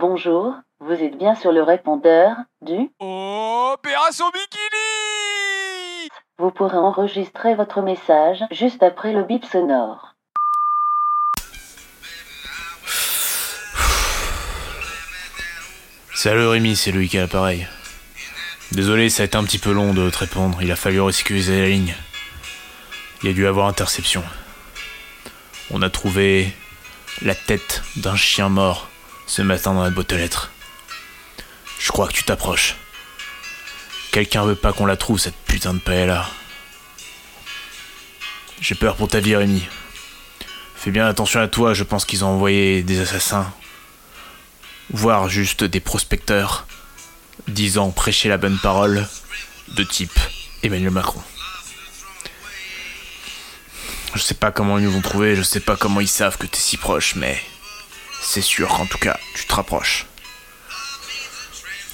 Bonjour, vous êtes bien sur le répondeur du... Opération Bikini Vous pourrez enregistrer votre message juste après le bip sonore. Salut Rémi, c'est Loïc à l'appareil. Désolé, ça a été un petit peu long de te répondre, il a fallu resécuriser la ligne. Il y a dû avoir interception. On a trouvé la tête d'un chien mort ce matin dans la boîte aux lettres. Je crois que tu t'approches. Quelqu'un veut pas qu'on la trouve, cette putain de paella. J'ai peur pour ta vie, Rémi. Fais bien attention à toi, je pense qu'ils ont envoyé des assassins. Voire juste des prospecteurs disant prêcher la bonne parole de type Emmanuel Macron. Je sais pas comment ils nous ont trouvés, je sais pas comment ils savent que t'es si proche, mais c'est sûr qu'en tout cas, tu te rapproches.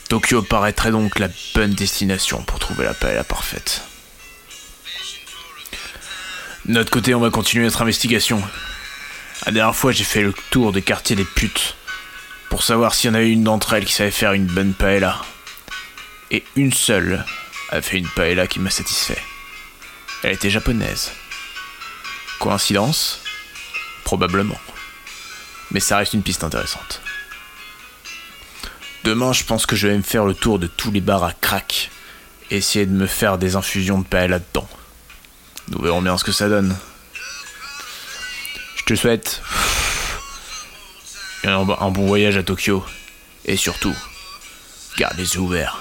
Tokyo paraîtrait donc la bonne destination pour trouver la paix la parfaite. De notre côté, on va continuer notre investigation. La dernière fois, j'ai fait le tour des quartiers des putes pour savoir s'il y en avait une d'entre elles qui savait faire une bonne paella. Et une seule a fait une paella qui m'a satisfait. Elle était japonaise. Coïncidence? Probablement. Mais ça reste une piste intéressante. Demain, je pense que je vais me faire le tour de tous les bars à crack essayer de me faire des infusions de paella dedans. Nous verrons bien ce que ça donne. Je te souhaite un bon voyage à Tokyo et surtout, garde les yeux ouverts.